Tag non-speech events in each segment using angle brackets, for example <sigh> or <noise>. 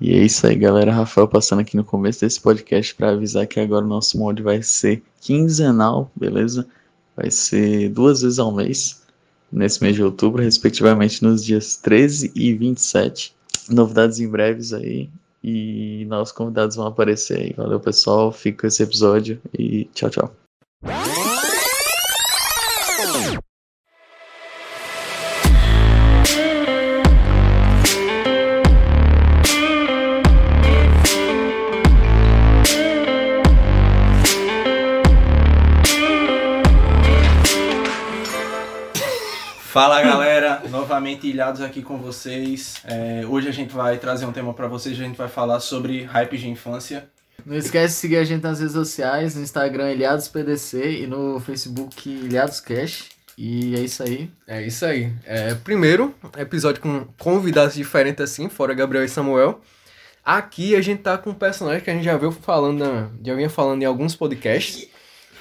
E é isso aí, galera. Rafael passando aqui no começo desse podcast para avisar que agora o nosso mod vai ser quinzenal, beleza? Vai ser duas vezes ao mês, nesse mês de outubro, respectivamente nos dias 13 e 27. Novidades em breves aí e novos convidados vão aparecer aí. Valeu, pessoal. Fica com esse episódio e tchau, tchau. Novamente ilhados aqui com vocês. É, hoje a gente vai trazer um tema para vocês, a gente vai falar sobre hype de infância. Não esquece de seguir a gente nas redes sociais, no Instagram Ilhados PDC e no Facebook Ilhados Cash. E é isso aí. É isso aí. É, primeiro, episódio com convidados diferentes assim, fora Gabriel e Samuel. Aqui a gente tá com um personagem que a gente já veio falando, já vinha falando em alguns podcasts.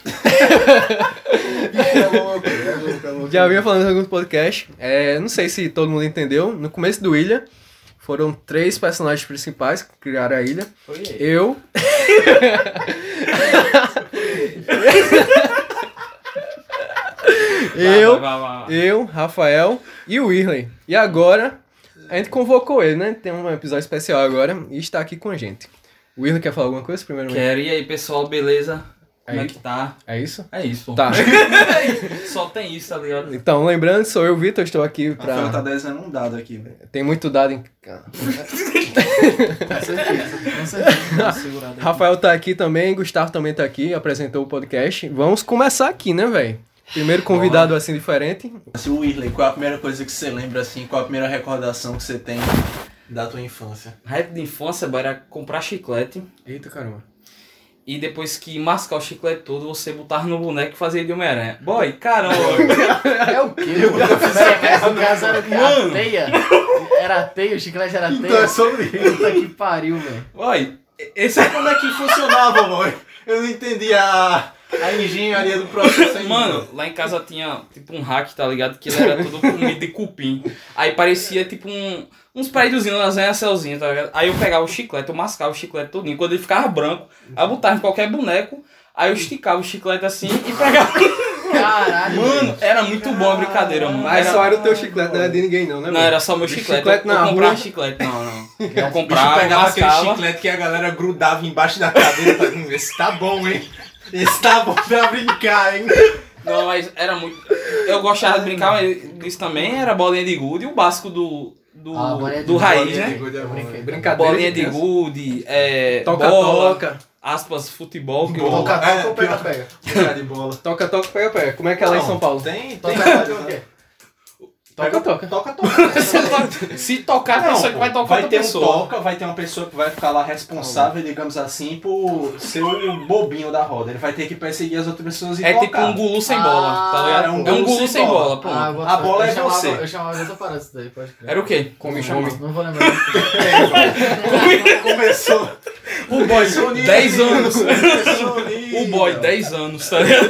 <laughs> Já vinha falando em alguns podcasts. É, não sei se todo mundo entendeu. No começo do Ilha, foram três personagens principais que criaram a ilha. Eu. eu, eu, Rafael e o Whirley. E agora, a gente convocou ele, né? Tem um episódio especial agora e está aqui com a gente. O Whirley quer falar alguma coisa primeiro? Quero. E aí, pessoal, beleza? Como é que tá? É isso? É isso, pô. Tá. <laughs> Só tem isso, tá ligado? Então, lembrando, sou eu, Vitor, estou aqui Rafael tá pra... desenhando um dado aqui, velho. Tem muito dado em... <laughs> Com certeza. Com certeza. Rafael tá aqui também, Gustavo também tá aqui, apresentou o podcast. Vamos começar aqui, né, velho? Primeiro convidado assim diferente. Se o Whirley, qual é a primeira coisa que você lembra assim, qual a primeira recordação que você tem da tua infância? Hype de infância era comprar chiclete Eita caramba. E depois que mascar o chiclete todo, você botar no boneco e fazer de Homem-Aranha. Boy, caramba! É o quê? Pera, no caso era o quê? A teia? Era a teia, o chiclete era a teia? Então é sobre isso. Puta que pariu, velho. boy, esse Sabe como é que funcionava, boy? Eu não entendi a, a engenharia do processo ainda. Mano, lá em casa tinha tipo um hack, tá ligado? Que ele era todo comido de cupim. Aí parecia tipo um, uns prédiozinhos, umas arranha-céuzinhas, tá ligado? Aí eu pegava o chiclete, eu mascava o chiclete todinho. Quando ele ficava branco, aí eu botava em qualquer boneco, aí eu esticava o chiclete assim e pegava. Caralho. Mano, era muito bom a brincadeira, mano. Mas Era- só era o teu chiclete, não era de ninguém não, né? Não, era só meu chiclete. chiclete eu, eu comprava rua. chiclete. Não, não. <laughs> Eu comprava, pegava aquele mascava. chiclete que a galera grudava embaixo da cadeira pra dizer, esse tá bom, hein? Tá bom pra brincar, hein? Não, mas era muito. Eu gostava de brincar, mas isso também era bolinha de gude e o básico do. Do, Ah, do gude, raiz, bolinha né? de gude é bom. Brincadeira. Bolinha de gude, é, Toca, bola, toca. aspas, futebol. Que. Toca, É, toca ou pega, pega? De bola. Toca, toca, pega, pega. Como é que é lá em São Paulo? Tem, tem. Toca, toca o quê? Toca, toca. Toca, toca. Se to- Se tocar, Não, pessoa que vai tocar vai outra ter um pessoa. toca, vai ter uma pessoa que vai ficar lá responsável, digamos assim, por ser o bobinho da roda. Ele vai ter que perseguir as outras pessoas e É tocar. tipo um gulu sem bola, tá Ah, ligado? é um é um gulu sem sem bola. bola, pronto. Ah, A bola eu é chamava- você. Eu chamava de outra parada isso daí, pode crer. Era o quê? Come, Chama- come. Não vou lembrar. <laughs> Começou. O boy, 10 anos. O boy, 10 anos, tá ligado?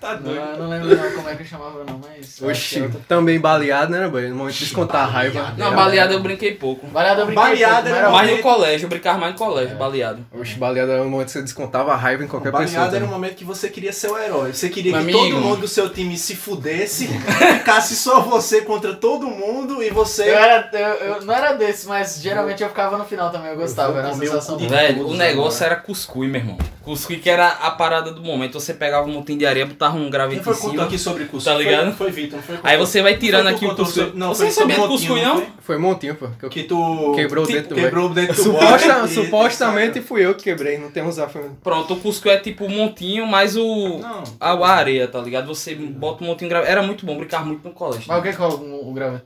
Tá Não, doido. eu não lembro não como é que eu chamava não, mas... Oxi, é outra- também baleado, né, boy? No momento de descontar a raiva. Não, baleado eu brinquei pouco. Baleada eu brinquei Baleada pouco, era era Mais um- no colégio, eu brincava mais no colégio, baleado. Oxi, baleado era o momento que você descontava a raiva em qualquer pessoa. Baleado era tá? momento que você queria ser o herói. Você queria Meu que amigo. todo mundo do seu time se fudesse, <laughs> ficasse só você contra todo mundo e você. Eu, era, eu, eu não era desse, mas geralmente eu ficava no final também, eu gostava, era uma comer o sensação. Velho, o negócio agora. era cuscuz, meu irmão. Cuscuz que era a parada do momento. Você pegava um montinho de areia, botava um Quem gravete foi em cima. aqui sobre cuscuz? Tá ligado? Foi, foi Vitor, não foi? Aí você vai tirando aqui o cuscuz. Não, você sabia Montinho, cuscuz, não foi? Montinho, pô. que eu- Que tu Quebrou o tipo, dentro do quebrou o dentro do Suposta, e- supostamente fui eu que quebrei, não temos a Pronto, o cuscuz é tipo um montinho, mais o. Não. A, a areia, tá ligado? Você bota um montinho de gravete. Era muito bom, brincava muito no colégio. Mas o que que é o, o graveto?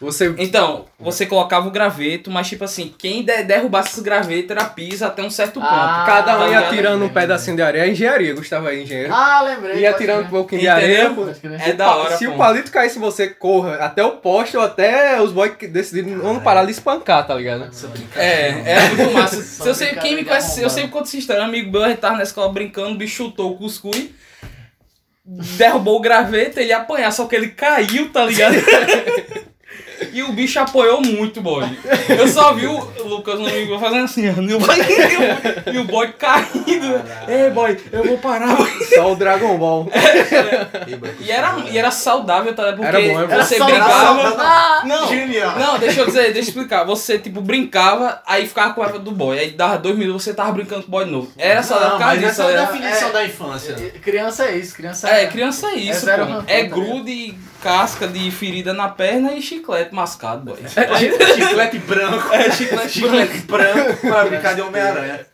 Você Então, você colocava o graveto, mas tipo assim, quem de- derrubasse esse graveto era pisa até um certo ponto. Ah, cada um ia tirando um pedacinho de areia, é engenharia, Gustavo aí, engenheiro. Ah, lembrei. ia tirando um pouquinho de areia. É da hora, Se pô. o palito caísse, você corra até o poste ou até os boys que decidiram não parar de espancar, tá ligado? É, era muito massa. Se eu sei, quem me conhece, eu sempre conto essa história. Um amigo meu, a gente tava na escola brincando, o bicho chutou o cuscuz, derrubou o graveto, ele ia apanhar, só que ele caiu, tá ligado? <laughs> E o bicho apoiou muito o bode. Eu só vi o Lucas no amigo fazendo assim, e o- e o bode caindo. Ei, boy, eu vou parar. boy. Só o Dragon Ball. E era, e era saudável, tá? Porque Era bom, era você Era brincava. Ah, Não, Genial. não, deixa eu dizer, deixa eu explicar. Você, tipo, brincava, aí ficava com raiva do boy. Aí dava dois minutos, você tava brincando com o boy de novo. Era saudável mas essa é a era- definição é- da infância. Criança é isso, criança É, criança é isso, zero pô. É grude, casca de ferida na perna e chiclete mascado, boy. Chiclete branco. É, chiclete Chiclete branco pra brincar de Homem-Aranha.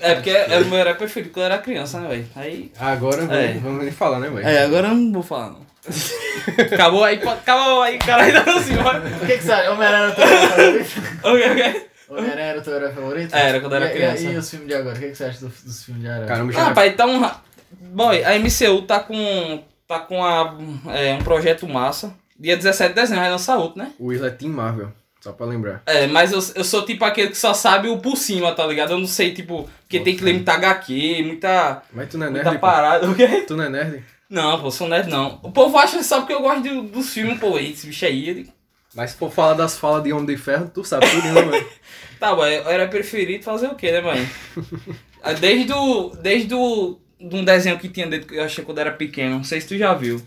É, porque era o meu herói preferido quando eu era criança, né, velho? Aí. Agora vamos, É. vamos nem falar, né, velho? É, agora eu não vou falar, não. <laughs> acabou aí, pode- acabou aí, cara, ainda assim, vai. O que que você acha? Homem-Aranha era teu herói favorito? Ok, ok. Homem-Aranha era teu herói favorito? Era, quando eu era E- e- criança. E, os filmes de agora? O que que você acha do- dos filmes de herói? Caramba, Ah, já. rapaz, então. Boy, a MCU tá com. Tá com a, é, um projeto massa. Dia 17 de dezembro vai lançar outro, né? O Will é Team Marvel, só pra lembrar. É, mas eu, eu sou tipo aquele que só sabe o por cima, tá ligado? Eu não sei, tipo, porque tem que ler muita HQ, muita. Mas tu não é nerd, muita pô? parada. O quê? Tu não é nerd? Não, pô, sou nerd não. O povo acha só porque eu gosto de- dos filmes, pô, esse bicho aí. Ele... Mas se for falar das falas de Homem de Ferro, tu sabe tudo, né, mano? <laughs> Tá, eu era preferido fazer o quê, né, mãe? <laughs> Ah, Desde o. Desde o. De um desenho que tinha dentro que eu achei quando era pequeno, não sei se tu já viu.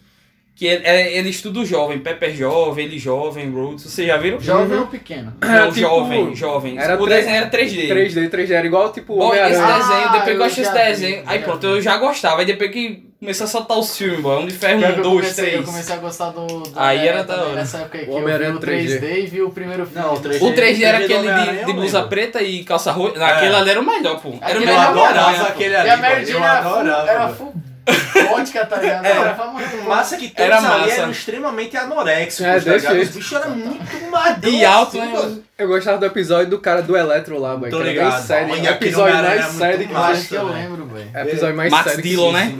Que ele, é- ele estuda o jovem, Pepper jovem, ele jovem, Rhodes, vocês já viram? Jovem ou pequeno? Não, tipo, jovem, jovem. era o desenho era 3D. 3D, 3D, era igual tipo Bom, esse desenho, Ah, depois que eu achei esse já vi, desenho, aí pronto, vi. eu já gostava. Aí depois que começou a soltar os filmes, mano, Homem de Ferro Pior 1, que eu 2, comecei, eu 3. comecei a gostar do. do Aí era da hora. Nessa época aí, que O eu vi Homem-Aranha o 3D e vi o primeiro filme. Não, o 3D. O 3D era aquele de, de eu blusa lembro. preta e calça roxa. Não, Aquele ali era o melhor, pô. Era o Eu melhor Homem-Aranha, aquele E a ali. Mary Jane Eu era full, adorava. era pô. full vodka, tá ligado? Era. Era famoso. Massa que todos Era ali massa. eram extremamente anoréxicos, É, tá ligado? Os bichos eram muito magros. E alto, assim, né? mano. Eu gostava do episódio do cara do Eletro lá, velho. Tô ligado. sério. Olha, O aquele episódio Homem-Aranha mais sério que Eu que eu lembro, velho. É o episódio mais Max sério que Dillon, né?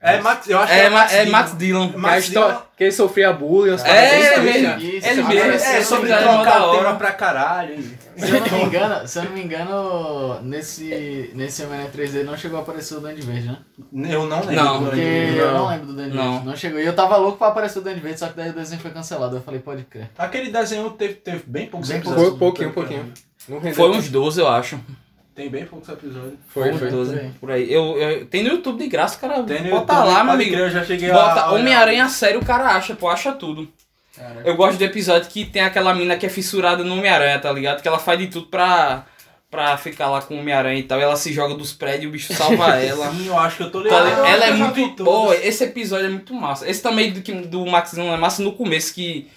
É, Max, eu acho que É, era Ma- é Dillon. Max Dillon. Que a Max história, Dillon. que ele sofria bullying, umas É, tristes, mesmo. Isso, Ele mesmo. É, sobre é trocar o tema pra caralho. Se eu não me engano, se eu não me engano, nesse, nesse Homem-Aranha 3D não chegou a aparecer o Duende Verde, né? Eu não lembro. Não. do Porque eu não lembro do Duende Não. Verde. Não chegou. E eu tava louco pra aparecer o Duende Verde, só que daí o desenho foi cancelado. Eu falei, pode crer. Aquele desenho teve, teve bem poucos Bem episódios. Foi pouquinho, pouquinho. Foi uns 12, eu acho. Tem bem poucos episódios. Foi, foi. 12, Por aí. por aí. Eu, eu- tem no YouTube de graça, cara. Tem no bota YouTube, lá, meu pode amigo. Eu já cheguei Bota. Homem-Aranha sério, o cara acha, pô, acha tudo. Eu gosto do episódio que tem aquela mina que é fissurada no Homem-Aranha, tá ligado? Que ela faz de tudo pra, pra ficar lá com o Homem-Aranha e tal. E ela se joga dos prédios e o bicho salva <laughs> ela. Sim, eu acho que eu tô Tá ligado. ligado? ela é muito boa. Esse episódio é muito massa. Esse também do, do Max não é massa no começo, que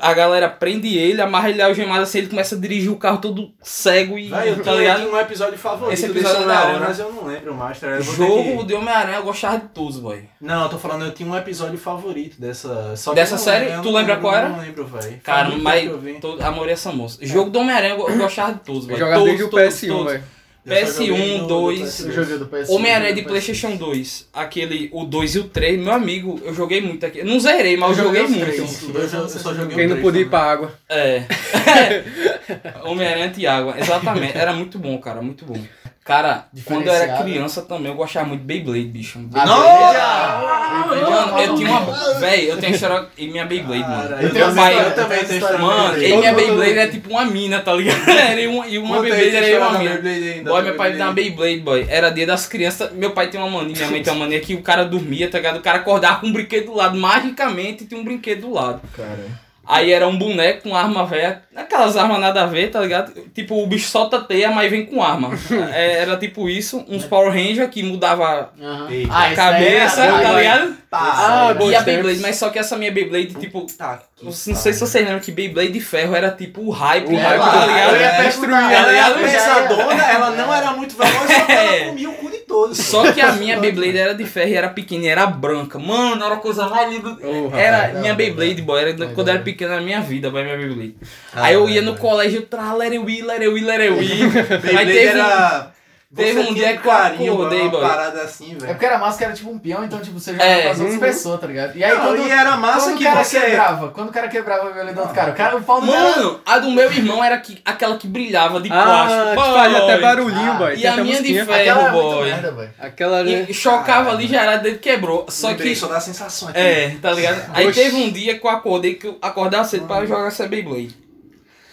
a galera prende ele, amarra ele algemado assim, ele começa a dirigir o carro todo cego e. Véi, eu tá ligado? tinha um episódio favorito Esse episódio é da Homem-Aranha, hora. mas eu não lembro mais. tá Jogo que- de Homem-Aranha eu gostava de todos, boy. Não, eu tô falando, eu tinha um episódio favorito dessa... Só que Dessa série? lembro, Tu lembra lembro, qual era? Não lembro, velho. Cara, mas todo, amor e essa moça. Jogo do Homem-Aranha eu gostava de todos, Eu boy. jogava desde o todos, PS1, todos. velho. Eu só joguei PS1, no- no 2, PS2. Eu joguei do PS. Homem-Aranha de do Playstation 2. Aquele, o 2 e o 3, meu amigo, eu joguei muito aqui. Não zerei, mas eu joguei muito. dois eu só joguei Quem não podia ir pra água. É. <laughs> <laughs> Homem-Aranha e água, exatamente. Era muito bom, cara, muito bom. Cara, quando eu era criança também, eu gostava muito de Beyblade, bicho. Ah, Não! Beyblade, Mano, eu tinha uma. <laughs> Véi, eu tenho história em minha Beyblade, mano. Eu tenho também, história- eu também tenho história. Mano, e minha Beyblade. É tipo uma mina, tá ligado? <laughs> Era e uma, e uma Beyblade era e uma mina. Boy, meu pai me deu uma Beyblade, boy. Era dia das crianças. Meu pai tem uma mania, minha mãe tem uma mania que o cara dormia, tá ligado? O cara acordava com um brinquedo do lado. Magicamente tinha um brinquedo do lado. Cara. Aí era um boneco com arma velha. Aquelas armas nada a ver, tá ligado? Tipo, o bicho solta teia, mas vem com arma. <laughs> É, era tipo isso, uns Power Ranger que mudava. Ah, a é- cabeça, ah, tá ligado? Tá. Ah, E a. Beyblade, mas só que essa minha Beyblade, tipo. Tá. Não sei se vocês lembram que Beyblade de ferro era tipo o hype, O tá hype, ligado? eu ia É, perguntar, Ela era ligado? pensadora, <laughs> ela não era muito veloz, só que É. ela comia o cu de todos. Só que a minha <laughs> Beyblade era de ferro e era pequena e era branca. Mano, era a coisa mais linda. Era não, minha não, Beyblade, boy. Era Não, quando eu era pequena na minha vida, boy, minha Beyblade. Ah, Aí eu ia no colégio, tra, lereuí, lereuí, lereuí. <laughs> Aí Beyblade era Teve um dia que eu acordei, uma boy. parada assim, É velho. porque era massa que era tipo um peão, então tipo, você jogava É. com as outras Uhum. pessoas, tá ligado? E aí Não, quando, e era massa quando que o cara você- quebrava, quando o cara quebrava o violino do outro cara, o cara, o pau do. Mano, a do meu irmão era que, aquela que brilhava de Ah, plástico. que fazia até boy. barulhinho, Ah, boy. e Tem a até minha de ferro. Aquela é muito boy. merda, velho. Aquela ali. E chocava ali, já era dele quebrou. Só que. só da sensação aqui. É, tá ligado? Aí teve um dia que eu acordei que eu acordava cedo pra jogar essa Beyblade.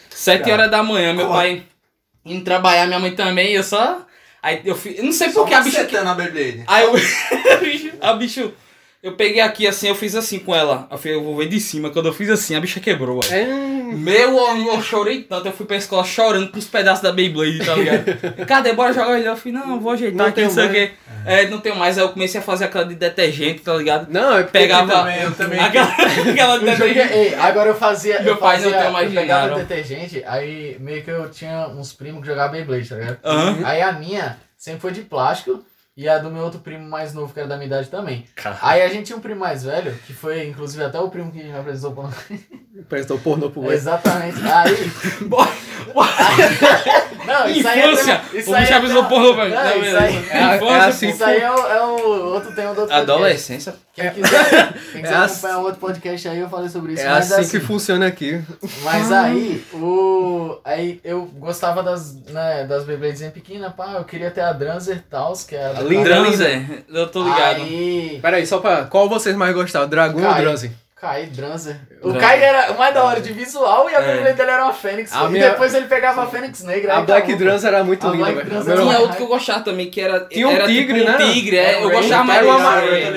Sete horas da manhã, meu pai indo trabalhar, minha mãe também, eu só. Aí eu fiz. Eu não sei Só por que a bicha. macetando a Beyblade. Aí eu. <laughs> a bicho. Eu peguei aqui assim, eu fiz assim com ela. Eu falei, eu vou ver de cima. Quando eu fiz assim, a bicha quebrou, ué. É, Meu, eu, eu chorei tanto, eu fui pra escola chorando com os pedaços da Beyblade, tá ligado? <laughs> Cadê? Bora jogar ele? Eu falei, não, eu vou ajeitar Não aqui, não sei o mais. quê. É, não tenho mais. Aí eu comecei a fazer aquela de detergente, tá ligado? Não, é porque Pegava também, eu também. aquela, <laughs> aquela de Eu detergente. ei, agora eu fazia. Meu eu pai não fazia, tem mais Eu pegava dinheiro. detergente, aí meio que eu tinha uns primos que jogavam Beyblade, tá ligado? Aham. Aí a minha sempre foi de plástico e a do meu outro primo mais novo, que era da minha idade também. Cara. Aí a gente tinha um primo mais velho, que foi inclusive até o primo que me apresentou o pornô. prestou pornô pro Wes. Exatamente. Aí. <laughs> <laughs> Não, isso aí Infância! é. Isso O bicho é avisou não, pornô, velho. Não, Não, isso aí. É, é Infância, assim. isso aí é o, é o outro tema do outro podcast. Adolescência. Quem quiser, quem quiser <laughs> É assim- acompanhar o outro podcast aí, eu falei sobre isso. É mas assim que funciona aqui. Mas aí, o. Aí eu gostava das, né, das Beybladezinhas pequenas, pá, eu queria ter a Dranzer Tals, que é a. A linda. Dranzer, eu tô ligado. Aí. Pera aí, só pra. Qual vocês mais gostavam? Dragon ou Kai. Kai, Dranzer. O Dranzer. Kai era o mais da hora de visual e a É. Beyblade dele era uma Fênix. A e minha- depois ele pegava a Fênix Negra. A Black. Dranzi era muito linda, velho. Tinha outro que eu gostava também, que era. Tinha um era tigre, tipo um né? tigre, é. Eu gostava mais era desse. o amarelo, é.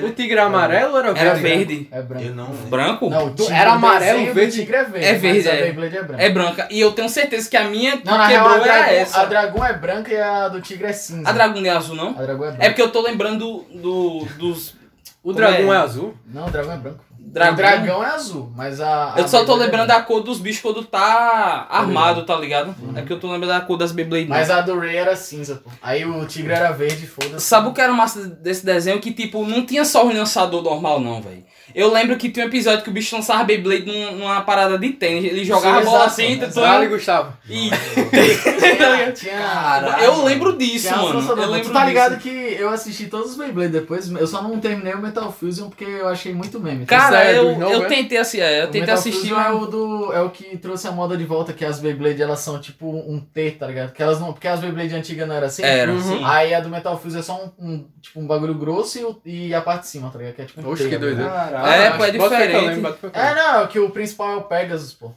né? O tigre amarelo era Era verde? verde. É branco. Eu não. Branco? Não, Era o amarelo, do verde. tigre é verde. É verde, é. Beyblade é branca. É branca. E eu tenho certeza que a minha Não, na quebrou a era Dragon, essa. a Dragon é branca e a do tigre é cinza. A Dragon não é azul, não? A Dragon é branca. É porque eu tô lembrando do, dos. O Como dragão é? é azul? Não, o dragão é branco. Dragão. O dragão é azul, mas a. a Eu só tô é lembrando branca. da cor dos bichos quando tá armado, tá ligado? É que eu tô lembrando da cor das Beyblade. não. Mas a do Ray era cinza, pô. Aí o tigre era verde, foda-se. Sabe o que era massa desse desenho? Que, tipo, não tinha só o lançador normal, não, velho. Eu lembro que tinha um episódio que o bicho lançava Beyblade num- numa parada de tênis. Ele jogava a bola assim, tentou- Vale, Gustavo. e... <laughs> Tinha. tinha Eu lembro disso, tinha mano. Eu lembro tu tá ligado disso. que eu assisti todos os Beyblade depois, eu só não terminei o Metal Fusion porque eu achei muito meme. Cara, é eu, eu é? tentei assistir, é, eu O tentei Metal assistir, Fusion é mas... o do é o que trouxe a moda de volta que as Beyblade elas são tipo um T, tá ligado? Que elas não, porque as Beyblade antigas não era assim. Era, Uhum. Aí a do Metal Fusion é só um, um- tipo um bagulho grosso e, e a parte de cima, tá ligado? Que é tipo um Oxe, T, que tá doideira. É, pô, é diferente. lembro, É, não, que o principal é o Pegasus, pô.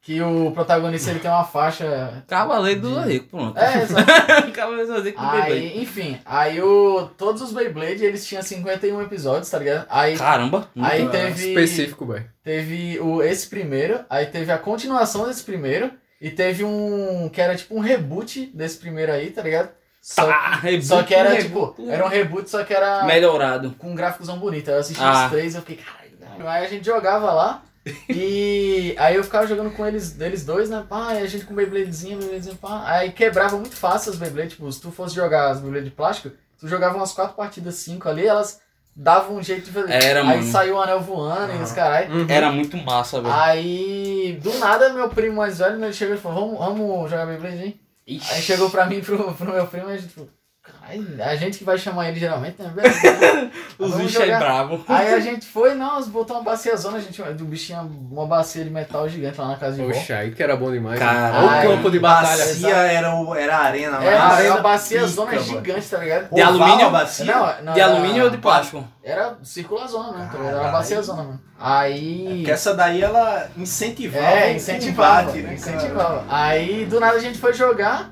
Que o protagonista ele tem uma faixa. Cavaleiro do Zodíaco, pronto. É, exato. <laughs> Cavaleiro do Zodíaco do Beyblade. Aí, enfim, aí o. Todos os Beyblade eles tinham 51 episódios, tá ligado? Aí, Caramba. aí Ah, teve. Específico, velho. Teve o, esse primeiro, aí teve a continuação desse primeiro, e teve um. que era tipo um reboot desse primeiro aí, tá ligado? Só, Tá, só que era tipo. Era um reboot, só que era Melhorado. com um gráficozão bonito. Eu assisti Ah. os três eu fiquei, caralho. Aí a gente jogava lá. E <laughs> aí eu ficava jogando com eles, eles dois, né? Pá, aí a gente com Beybladezinha, Beybladezinha, pá. Aí quebrava muito fácil as Beyblade. Tipo, se tu fosse jogar as Beyblade de plástico, tu jogava umas quatro partidas, cinco ali, elas davam um jeito de fazer. Era, aí mano. saiu o anel voando e os caralho. Uhum. Era muito massa, velho. Aí, do nada, meu primo mais velho, né, ele chegou e falou, vamos, vamos jogar Beyblade, hein? Ixi. Aí chegou pra mim e pro, pro meu primo e a gente falou, a gente que vai chamar ele geralmente, né? <laughs> Os bichos é bravo. Aí a gente foi, não, botou uma bacia zona, a gente, o bicho tinha uma bacia de metal gigante lá na casa de vó. Poxa, aí que era bom demais. Cara, ai, o campo de batalha. Bacia era, o, era a arena, É, mas- era uma bacia pica, zona mano. gigante, tá ligado? De Oval alumínio? a bacia? Não, não, De era- alumínio ou de plástico? Era circular zona tá ligado? Era uma bacia zona mesmo. Aí... Porque essa daí ela incentivava É, incentivava, combate, né, incentivava. Aí do nada a gente foi jogar.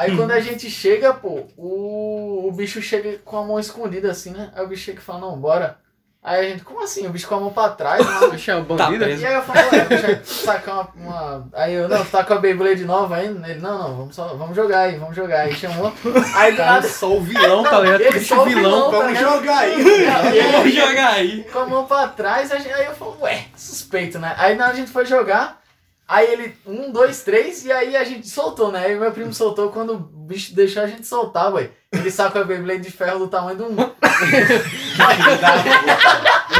Aí quando <laughs> a gente chega, pô, o, o bicho chega com a mão escondida assim, né? Aí o bicho chega e fala, não, bora. Aí a gente, como assim? O bicho com a mão pra trás, mano. <laughs> Poxa, uma Tá bandida. preso. E aí eu ué, deixa eu sacar uma, uma- Aí eu, não, tu tá com a Beyblade nova ainda? Ele, não, não, vamos, só, vamos jogar aí, vamos jogar. Aí chamou. Aí do Cara, nada. só o vilão, tá ligado? Ele Bicho só o vilão. vilão. Vamos Tá jogar aí. Vamos jogar aí. com a mão pra trás, aí eu falei, ué, suspeito, né? Aí na hora a gente foi jogar, aí ele, um, dois, três, e aí a gente soltou, né? Aí meu primo soltou, quando o bicho deixou a gente soltar, ué. Ele sacou a Beyblade de ferro do tamanho do um. <laughs>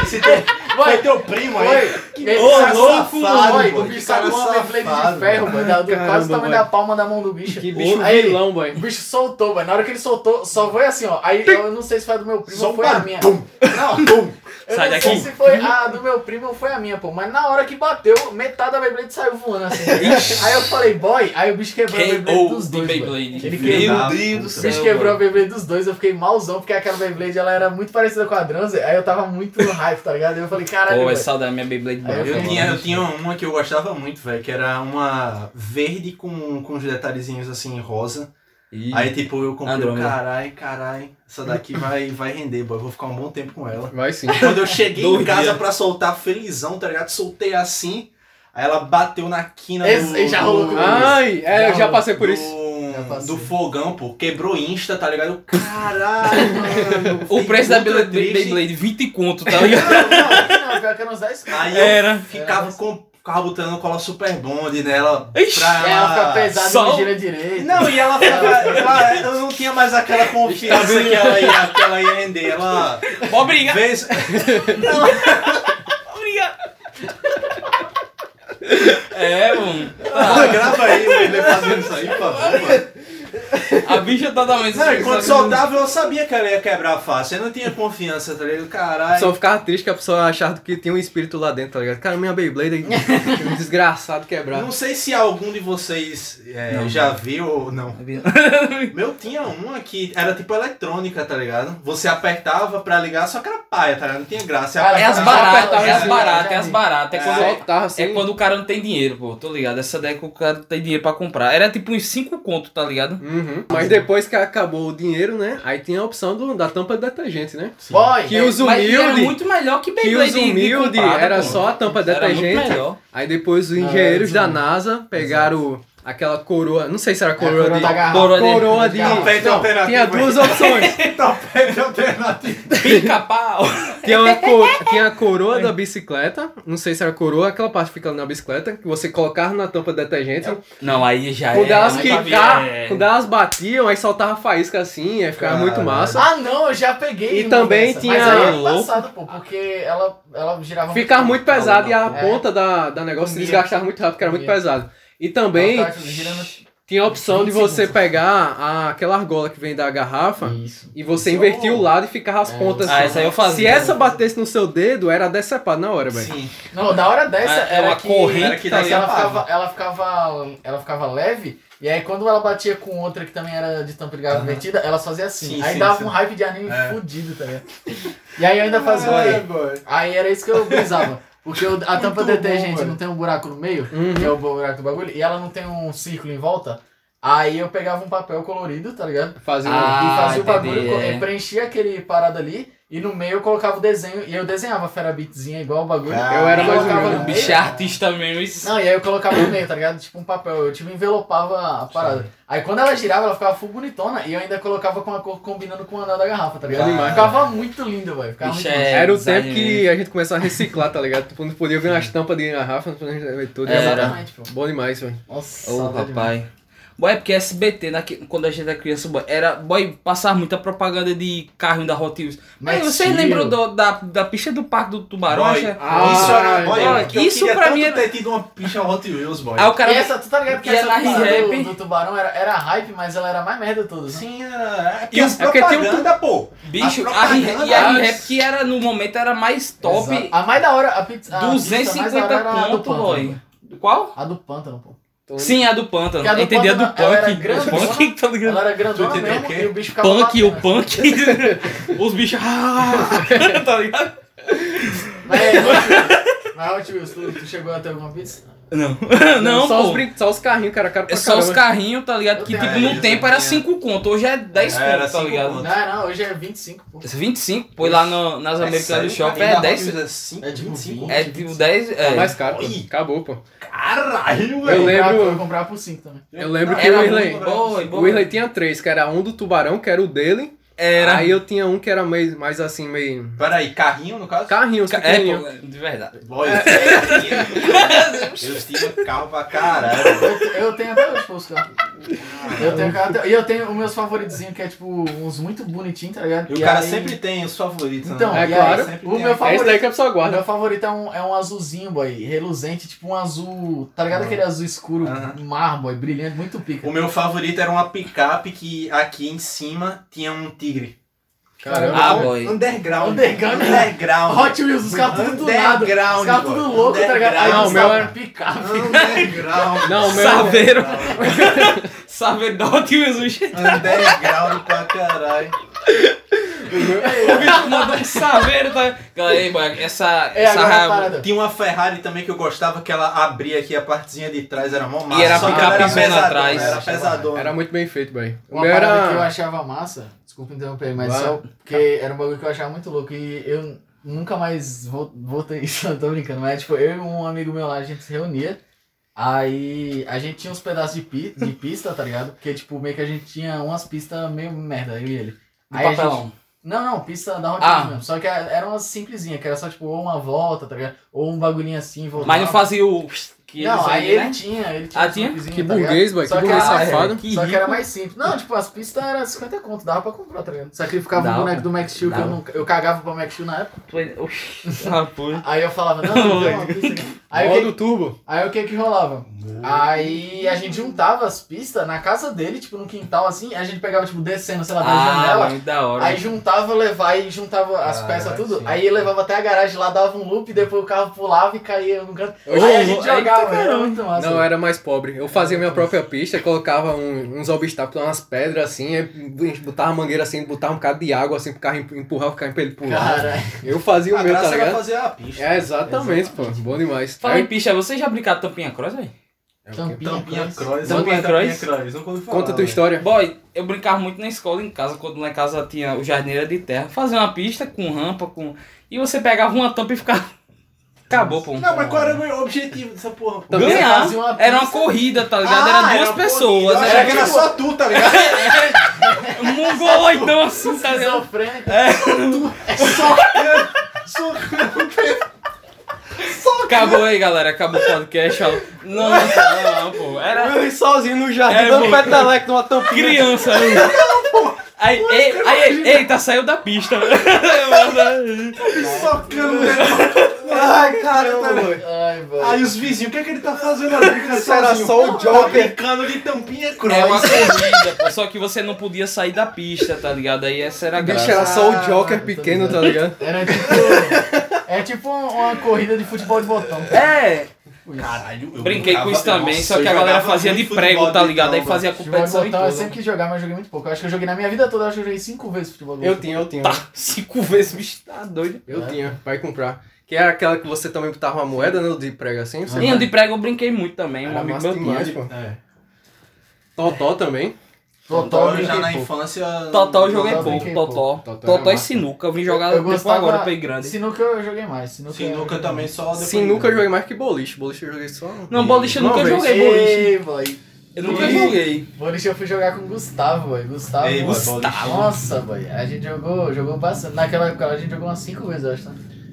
Esse teu, foi teu primo aí. Boy, Que ele cara sacou, safado, boy, boy, o bicho sacou uma Beyblade safado, de ferro, boy, da- do quase o tamanho da palma da mão do bicho. Que bicho Aí, vilão, boy. O bicho soltou, boy. Na hora que ele soltou, só foi assim, ó. Aí eu não sei se foi a do meu primo Só ou foi a barulho. minha. Pum. Não, Pum. Eu Sai não daqui. sei se foi a do meu primo ou foi a minha, pô. Mas na hora que bateu, metade da Beyblade saiu voando assim. aí eu falei, boy, aí o bicho quebrou a Beyblade dos dois. Beyblade. Ele quebrou. Meu Deus do O céu. bicho quebrou a. Beyblade dos dois, eu fiquei malzão, porque aquela Beyblade ela era muito parecida com a Dranzer, aí eu tava muito no hype, tá ligado? Aí eu falei, caralho, Pô, é saudade minha Beyblade eu. Eu tinha, eu tinha uma que eu gostava muito, velho, que era uma verde com, com os detalhezinhos assim rosa. Ih, Aí tipo, eu comprei, Andrômeda. carai, carai, essa daqui vai, vai render, boy, eu vou ficar um bom tempo com ela. Vai sim. Quando eu cheguei em casa dias. pra soltar felizão, tá ligado? Soltei assim, aí ela bateu na quina Esse- do... já do- rolou. Ai, é, eu já passei por do, isso. Já do fogão, pô. Quebrou Insta, tá ligado? Caralho, <laughs> mano. O preço da Beyblade, triste. Beyblade 20 conto, tá ligado? Não, não, não, pior que era uns 10 conto. Aí Era. eu ficava, com, ficava botando cola super bonde nela. Ixi. pra É, ela fica pesada e Só- não gira direito. Não, e ela ficava. <laughs> ela- eu não tinha mais aquela confiança que ela <laughs> ia, que ela ia render. Ela Obrigado. fez. Obrigado. É, mano. Ah, grava aí, ele fazendo isso aí, por favor, mano. A bicha totalmente. Não, e quando soltava, eu sabia que ela ia quebrar fácil. Eu não tinha confiança, tá ligado? Caralho. Só ficava triste que a pessoa achava que tinha um espírito lá dentro, tá ligado? Cara, minha Beyblade aí, um desgraçado quebrar. Não sei se algum de vocês é, Não. já viu ou não. <laughs> Meu tinha uma que era tipo eletrônica, tá ligado? Você apertava pra ligar, só que era paia, tá ligado? Não tinha graça. Ah, É as Já baratas, apertava é as assim, baratas, é as baratas. É, É. quando, Soltava assim. é quando o cara não tem dinheiro, pô. Tô ligado. Essa daí é que o cara não tem dinheiro pra comprar. Era tipo uns 5 conto, tá ligado? Uhum. Mas depois que acabou o dinheiro, né? Aí tinha a opção do, da tampa de detergente, né? Boy, Que os Mas era humildes. muito melhor que Que Beyblade os de- de humildes comprada, era pô. só a tampa de Era detergente. Aí depois os Não, engenheiros era da NASA pegaram aquela coroa. Não sei se era É a coroa coroa de. da garrafa. Coroa de- Coroa de. Tapete alternativo, tinha duas opções. <laughs> Tapete alternativo. Pica-pau. Tinha, uma co- tinha a coroa da bicicleta. Não sei se era coroa, aquela parte que fica na bicicleta, que você colocava na tampa de detergente. Não, aí já Quando é. elas vi, quicar, é. quando elas batiam, aí soltava faísca assim, aí ficava muito Caralho. massa. Ah, não, eu já peguei. E também dessa, tinha- Mas aí é Louco. passado, pô, porque ela, ela girava Ficava muito pesado e a É. ponta da, da negócio se desgastava muito rápido, porque era muito pesado. E também Ela tava girando... tinha a opção de 20 você segundos. pegar a- aquela argola que vem da garrafa Isso. e você Isso. invertia o lado e ficava as É. pontas Ah, assim. essa aí eu fazia. Se essa batesse no seu dedo, era decepado na hora, velho. Sim. Não, da hora dessa É- é era uma que... corrente, Era que tá ela, ficava, ela, ficava, ela ficava leve, e aí quando ela batia com outra que também era de tampa de garrafa invertida, ela fazia assim. Sim, aí sim, dava sim. um hype de anime É. fudido, tá ligado? E aí eu ainda fazia É. Aí era isso que eu brisava. Porque a tampa Muito detergente não tem um buraco no meio, Uhum. que é o buraco do bagulho, e ela não tem um círculo em volta. Aí eu pegava um papel colorido, tá ligado? Fazia um- Ah, e fazia o entendi, bagulho, é. preenchia aquele parado ali, e no meio eu colocava o desenho, e eu desenhava a Ferabitzinha igual o bagulho. Ah, Eu era mais meio. bicho é artista mesmo. Isso. Não, e aí eu colocava no meio, tá ligado? Tipo um papel. Eu tipo envelopava a parada. Aí quando ela girava, ela ficava full bonitona e eu ainda colocava com a cor combinando com o anel da garrafa, tá ligado? Demais. Ficava muito lindo, velho. Ficava Bicho muito é- lindo. Era o design tempo que a gente começou a reciclar, tá ligado? Tipo, não podia ver umas tampas de garrafa, não podia ver tudo. Era. Exatamente, pô. Bom demais, velho. Nossa, Ô, saudade demais. Boy, é porque SBT, naque- quando a gente era criança, boy, era, boy, passava muita propaganda de carrinho da Hot Wheels. Mas tio. lembram do- da, da pista do Parque do Tubarão? Boy, Ah, isso era, boy, olha, eu, eu isso queria pra mim era- ter tido uma picha Hot Wheels, boy. Aí o cara... E essa, tu tá ligado que Ia essa pista rap. do, do tubarão era, era hype, mas ela era mais merda de todas, né? Sim, era... E as o- é porque tinha um- propaganda, pô. Bicho, a, e a Rap que era, no momento, era mais top. Exato. A mais da hora, a pizza. a pista mais da 250 hora era a Pântano, boy. Qual? A do pântano, pô. Sim, a do Pântano. A do Entendi a do Pântano, ela era Punk. grandona. O Punk, tá ligado? Ela era grandona mesmo o e o bicho ficava Punk, o. Punk. <laughs> Os bichos. ah, <laughs> tá ligado? Mas, Hot- mas Hot Wheels, tu, tu chegou a ter alguma pizza? <laughs> Não. Não, só, os pô. brin... só os carrinhos, cara, caro É só os caramba. carrinhos, tá ligado? Eu Que tipo, É, no tempo eu era tinha. 5 conto, hoje é 10 Era conto, tá ligado? conto. Não, não, hoje é 25, pô. 25, põe lá no, nas Américas sério? do Shopping, é Hot 10. Wheels é cinco, É tipo 25? 20. É tipo 10. É É. mais caro, pô. Acabou, pô. Caralho, Eu velho. lembro- Eu comprava por 5 também. Eu lembro que Era o bom. O Whirley tinha três, que era um do tubarão, que era o dele. Era. Aí eu tinha um que era meio, mais assim, meio... Peraí, carrinho no caso? Carrinhos É, pequenininhos. pô, de verdade. Boy, <laughs> eu tinha- eu tinha carro pra caralho. Eu, eu tenho até hoje, pô, os carros. Eu tenho, cara, e eu tenho os meus favoritinhos, que é tipo uns muito bonitinhos, tá ligado? E o cara aí- sempre tem os favoritos, Então, né? É e claro. aí, o meu aquele- É esse daí que a favorito, pessoa o guarda. meu favorito é um, é um azulzinho, boy, reluzente, tipo um azul, tá ligado aquele azul escuro, mar, boy, brilhante, muito pica. O meu favorito era uma picape que aqui em cima tinha um tigre. Caramba. Ah, boy. Underground. Underground. Underground. Hot Wheels, os caras tudo do nada, os Underground, caras boy. tudo louco, tá ligado? Aí Não, o meu era- picape. Underground. Não, o meu. Saveiro. <laughs> Saveiro da Hot Wheels. bicho. Underground pra caralho. O bicho mandou um saveiro. Tá... Galera, aí, boy, essa. É, essa a raiva-. Tinha uma Ferrari também que eu gostava, que ela abria aqui a partezinha de trás, era mó massa. era só que ela picape atrás. Era pesadona. Era muito bem feito, velho. O Uma parada que eu era. achava massa, desculpa interromper, mas Vai. só porque era um bagulho que eu achava muito louco e eu nunca mais vol- voltei <laughs> isso, eu tô brincando, mas tipo, eu e um amigo meu lá, a gente se reunia, aí a gente tinha uns pedaços de, pi de pista, tá ligado? Porque tipo, meio que a gente tinha umas pistas meio merda, eu e ele. Do Aí a gente- papelão. Não, não, pista da Hot Ah. Mesmo, só que era umas simplesinhas, que era só tipo, ou uma volta, tá ligado? Ou um bagulhinho assim, voltar. Mas não fazia o. Que Não, eles aí aí, ele né? tinha, ele tinha Ah, tinha? Que tá burguês, boy. Que Só que burguês era- safado. Que Só que era mais simples. Não, tipo, as pistas eram 50 conto, dava pra comprar, tá ligado? Sacrificava Dava. o boneco do Max Steel, que eu, não, eu cagava pra Max Steel na época. Rapaz. <laughs> Aí eu falava, não, não, não, pista aqui. Aí, o Modo que, turbo. aí o que que rolava? Aí a gente juntava as pistas na casa dele, tipo, no quintal assim, a gente pegava, tipo, descendo, sei lá, da Ah, janela. muito da hora. Aí juntava, levava e juntava as Ah, peças tudo. sim. Aí levava até a garagem lá, dava um loop, depois o carro pulava e caía no canto. Hoje aí a gente jogava, Eita, era muito massa. Não, era mais pobre. Eu fazia minha própria pista, colocava um- uns obstáculos, umas pedras assim, botava mangueira assim, botava um bocado de água assim pro carro empu- empurrar, o carro pra ele pular. Caralho. Eu fazia o A meu, tá graça era ligado? fazer a pista. É, exatamente, pô. Bom demais. Fala em Aí, picha, você já brincaram tampinha cross, velho? é? Tampinha, Tampinha cross. Cross. Tampinha Cross? Falar, Conta tua velho. história. Boy, eu brincava muito na escola, em casa, quando lá em casa tinha o jardim era de terra. Fazia uma pista com rampa, com. E você pegava uma tampa e ficava. Acabou, pô. Não, mas qual era o meu objetivo dessa porra? pô? Ganhar. uma Era uma corrida, tá ligado? Ah, era duas era pessoas. corrida. Era que era tipo só tu, tá ligado? <laughs> um mongoloidão assim, tá ligado? Esquizofrênico. Acabou aí, galera. Acabou o podcast. ó. Não, não, não, não, pô. Era Eu ia sozinho no jardim, É, dando pô. peteleco numa tampinha. criança aí. Ei, aí, ei, eita, saiu da pista. <laughs> Socando Ai, caramba, mano. Ai. Aí os vizinhos, o que é que ele tá fazendo ali? Era sozinho? só o Tá Joker. brincando de tampinha cross. É uma corrida. Só que você não podia sair da pista, tá ligado? Aí essa era a O bicho graça. era só o Ah, Joker tô pequeno, tá ligado? Era tipo. É tipo uma corrida de futebol de botão. É, Caralho, eu brinquei com isso também, Nossa, só que a galera fazia de prego, tá ligado? Aí fazia competição e botão eu tudo. sempre quis jogar, mas joguei muito pouco. Eu acho que eu joguei na minha vida toda, eu acho que eu joguei cinco vezes futebol Eu tinha, eu tinha. Tá, cinco vezes, bicho, tá doido. Eu tinha, vai comprar. Que era aquela que você também botava uma moeda, né? De prego assim. Você E de prego eu brinquei muito também, um Era amigo massa meu tinha. pô. É. Totó também. Totó, eu já na pouco. infância. Totó eu joguei pouco, Totó. Totó e sinuca, eu vim jogar Eu depois gostava- agora pra ir grande. Sinuca eu joguei mais. Sinuca, Sinuca também só depois. Sinuca eu joguei mais que boliche. Boliche eu joguei só. Não, boliche eu nunca joguei boliche. Ei, boy. Eu nunca Ih. joguei. Boliche eu fui jogar com o Gustavo, boy. Gustavo. Ei, boy, Gustavo. Nossa, boy. A gente jogou, jogou bastante. Naquela época a gente jogou umas cinco vezes, eu acho.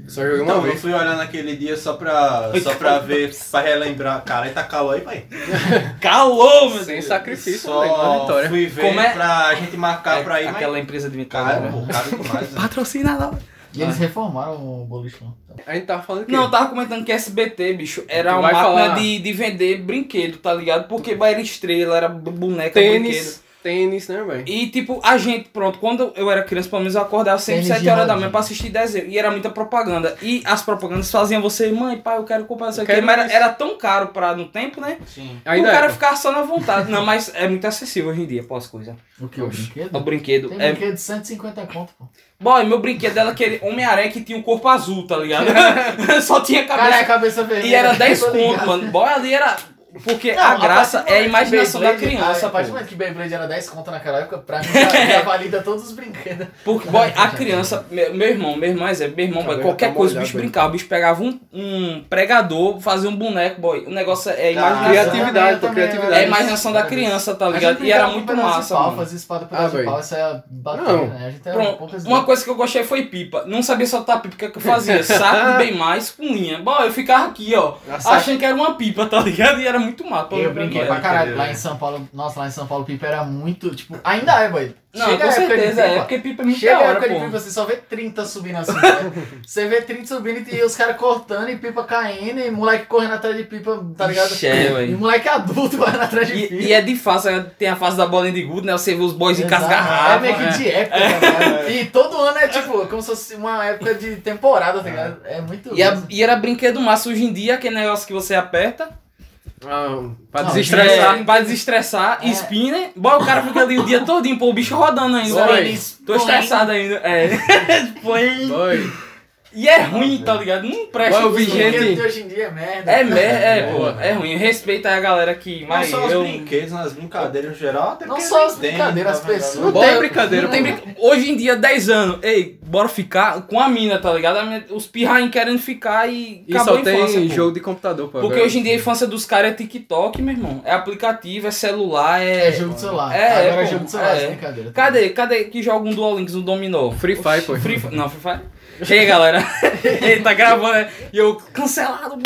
Só joguei uma Então, eu vez. fui olhar naquele dia só pra, <laughs> só pra ver, pra relembrar. Caralho, tá calor aí, pai. <laughs> Calou, meu Sem Deus. sacrifício, velho. Uma Só vitória. fui ver Como é- pra gente marcar pra ir, mas... Aquela empresa de Cara, cara. pô, caro demais. né? Patrocina lá. E eles reformaram o boliche lá. Então, A gente tava falando que. Não, eu tava comentando que SBT, bicho, era uma máquina falar- de, de vender brinquedo, tá ligado? Porque era estrela, era boneca, brinquedo. Tênis. Né, velho? E tipo, a gente, pronto, quando eu era criança, pelo menos eu acordava sempre Tênis 7 de horas da manhã pra assistir desenho. E era muita propaganda. E as propagandas faziam você, mãe, pai, eu quero comprar isso aqui. Mas era, era tão caro pra, no tempo, né? Sim. Ainda o cara ficava só na vontade. Não, mas é muito acessível hoje em dia, pós coisa. o que? O brinquedo? O brinquedo. Tem É... brinquedo de 150 conto, pô. Boy, meu brinquedo era aquele Homem-Aranha que tinha um corpo azul, tá ligado? <laughs> <laughs> só tinha Cara, é a cabeça. cabeça vermelha. E era 10 <laughs> tô conto, mano. Boy, ali era. Porque Não, a graça é a imaginação da criança, A partir do momento que Beyblade era 10 conto naquela época, pra mim já, já valida todos os brinquedos. Porque, boy, a criança, meu, meu irmão, meu irmão, é, meu irmão, boy, qualquer tá coisa, o bicho brincava, o bicho pegava um, um pregador, fazia um boneco, boy. O negócio é imaginação. Criatividade, Eu pô, também, criatividade. É a imaginação da criança, tá ligado? E era muito massa, pau. Fazia espada com Ah, pau, isso é bater, Não. né? A gente era Pronto, uma coisa que eu gostei foi pipa. Não sabia soltar pipa, o que, é eu fazia? <laughs> Saco bem mais com linha. Bom, eu ficava aqui, ó, achando que era uma pipa, tá ligado? E era era muito mato. Eu brinquei pra caralho. Lá né? em São Paulo, nossa, lá em São Paulo, pipa era muito, tipo, ainda é, boy. Não, Chega com a época de certeza, é, pipa, porque pipa é muito Chega da a hora, época de pô. pipa, você só vê 30 subindo assim. né? <laughs> Você vê 30 subindo e os caras cortando e pipa caindo e moleque correndo atrás de pipa, tá ligado? Ixi, é, e moleque adulto <laughs> correndo atrás de pipa. E, e é de fase, né? tem a fase da bolinha de gude, né? Você vê os boys em Exato. casa garrafa. É meio que de época, tá ligado? E todo ano é tipo, como se fosse uma época de temporada, tá ligado? É muito. E, a- e era brinquedo massa hoje em dia, aquele negócio que você aperta, Ah, pra Não, desestressar. é, pra desestressar, É. spinner, boy, o cara fica ali o dia todinho, pô, o bicho rodando ainda. Oi. velho. Tô estressado ainda. É. <laughs> Põe. Oi. E é ruim, tá ligado? Não presta. Eu vi O gente- brinquedo de hoje em dia é merda. É, mer- é, pô, É. é ruim. Respeita a galera que. Não Mas só os eu. brinquedos, nas brincadeiras em geral, até Não só as brincadeiras, as tá ligado? pessoas. Não tem brincadeira, Não tem pô. Hoje em dia, 10 anos, ei, bora ficar com a mina, tá ligado? Mina- Os pirraim querendo ficar e E acabou só a tem infância, pô. jogo de computador, pô. Porque hoje em dia a infância dos caras é TikTok, meu irmão. É aplicativo, é celular, é. É jogo de celular. É, Agora é pô, jogo de celular, é. brincadeira. Cadê? Cadê que joga um Dual Links no Dominó? Free Fire, pô. Free. Não, Free Fire. Ei, galera. <laughs> Ele tá gravando, né? E eu, cancelado.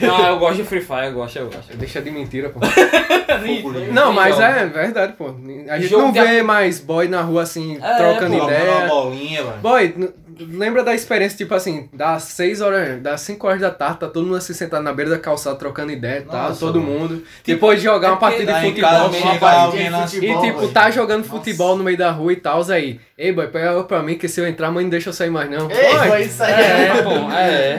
Não, eu gosto de Free Fire, eu gosto, eu gosto. Deixa de mentira, pô. <laughs> Não, mas jogo. é verdade, pô. A gente Jogo não de vê mais boy na rua assim, É, trocando pô, Jogando uma ideia. bolinha, mano. Boy, lembra da experiência, tipo assim, das 6 horas, das 5 horas da tarde, tá todo mundo assim sentado na beira da calçada trocando ideia e tal, Nossa, todo mano. mundo. Depois de jogar uma é porque partida de futebol, uma partida- na... futebol. e tipo, tá jogando Nossa. futebol no meio da rua e tal, aí. Ei, boy, pega água pra mim que se eu entrar, mãe não deixa eu sair mais não. Ei, Boy, foi isso aí. É, pô, é.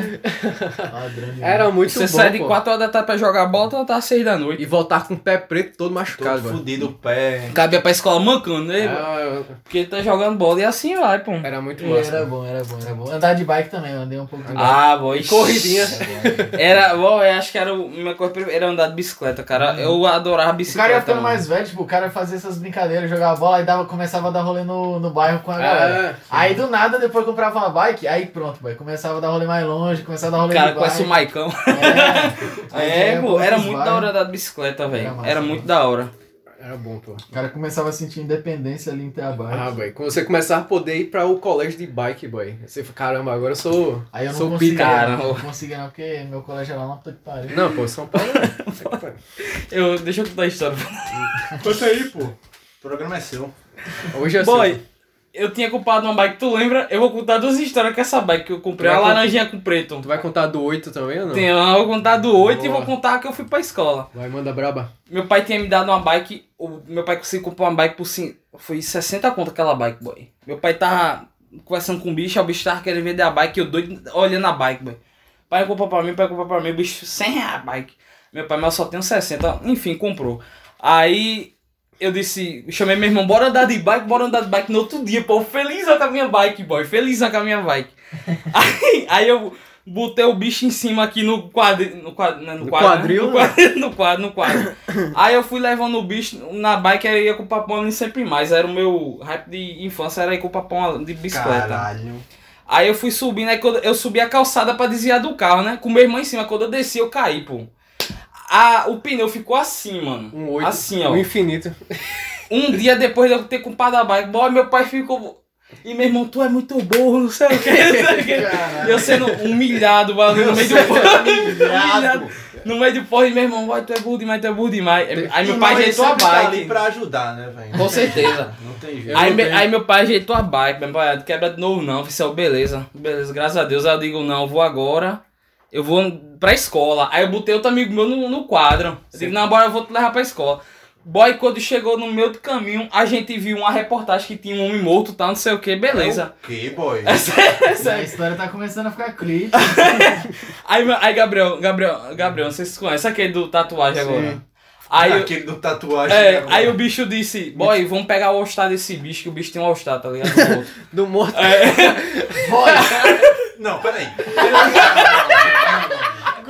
De- Era muito Você bom, sai de pô. 4 horas da tarde pra jogar bola, tu tá às 6 da noite. E voltar com o pé preto todo machucado, Todo boy. fudido o pé. Cabia pra escola mancando, né? Ah, Porque tá jogando bola e assim vai, pô. Era muito massa. Era bom, era bom, era bom. Andar de bike também, eu andei um pouco de bike. Ah, boy. corridinha. Era, bom, eu acho que era o minha coisa era andar de bicicleta, cara. Eu adorava O bicicleta. cara ia ficando mais velho, tipo, o cara fazia essas brincadeiras, jogava bola, aí dava, começava a dar rolê no, no bairro com a galera. Ah, Aí do nada, depois comprava uma bike, aí pronto, boy, começava a dar rolê mais longe, começava a dar rolê cara conhece o. Maicão. É, <laughs> É, pô, era muito da hora de bicicleta, velho. Era Era muito da hora. era bom, pô. O cara começava a sentir independência ali em ter a bike. Ah, boy, quando você começar a poder ir pra o colégio de bike, boy. Você fala, caramba, agora eu sou. Aí eu não sou conseguia, pica. cara. não, não conseguia não, porque meu colégio era lá na puta que pariu. Não, pô, São Paulo. Eu, deixa eu contar a história. Conta aí, pô. O programa é seu. Hoje é Boy, assim. Eu tinha comprado uma bike, tu lembra? Eu vou contar duas histórias com essa bike que eu comprei. Con- laranjinha com preto. Tu vai contar do 8 também ou não? Tem, eu vou contar do 8 e Boa. vou contar que eu fui pra escola. Vai, manda braba. Meu pai tinha me dado uma bike. O meu pai conseguiu comprar uma bike por foi 60 conto aquela bike, boy. Meu pai tava conversando com o bicho, o bicho tava querendo vender a bike, eu doido olhando a bike, boy. Pai comprou pra mim, pai comprou pra mim, o bicho 100 reais a bike. Meu pai, mas eu só tenho 60, enfim, comprou. Aí eu disse, chamei meu irmão, bora andar de bike, bora andar de bike no outro dia, pô, feliz com a minha bike, boy, feliz com a minha bike. <laughs> aí, aí eu botei o bicho em cima aqui no quadril, no, quadri, né, no, No quadro, né? quadril, no quadril, <laughs> no quadro, no quadro. Aí eu fui levando o bicho na bike, aí ia com o papão ali sempre mais. Era o meu hype de infância, era ir com o papão de bicicleta. Caralho. Aí eu fui subindo, aí quando eu subi a calçada pra desviar do carro, né? Com meu irmão em cima. Quando eu desci, eu caí, pô. A, o pneu ficou assim, mano. Um 8. Assim, ó. Um infinito. Um dia depois de eu ter comprado a bike, boy, meu pai ficou. E meu irmão, tu é muito burro, não sei o que. Eu sendo humilhado, mano, no meio do humilhado. humilhado. No meio do porra, e meu irmão, vai, tu é burro demais, tu é burro demais. Aí meu pai ajeitou a sempre tá ali bike. pra ajudar, né, velho? Com certeza. <laughs> Não tem jeito. Eu Aí, me- aí meu pai ajeitou a bike, meu pai, quebra de novo não, oficial, beleza, beleza, graças a Deus. Aí eu digo, não, eu vou agora, eu vou pra escola. Aí eu botei outro amigo meu no, no quadro. Eu digo, não, bora, eu vou te levar pra escola. Boy, quando chegou no meio do caminho, a gente viu uma reportagem que tinha um homem morto, tá, não sei o que, beleza. O que, boy? É sério, é A história tá começando a ficar clipe. <laughs> Aí, aí Gabriel, Gabriel, Gabriel, não sei se você conhece aquele do tatuagem Sim. agora. Aí, eu- Aquele do tatuagem. é, aí o bicho disse, boy, vamos pegar o all desse bicho, que o bicho tem um all tá ligado? <laughs> Do outro. Do morto. É. Boy, <laughs> Não, peraí.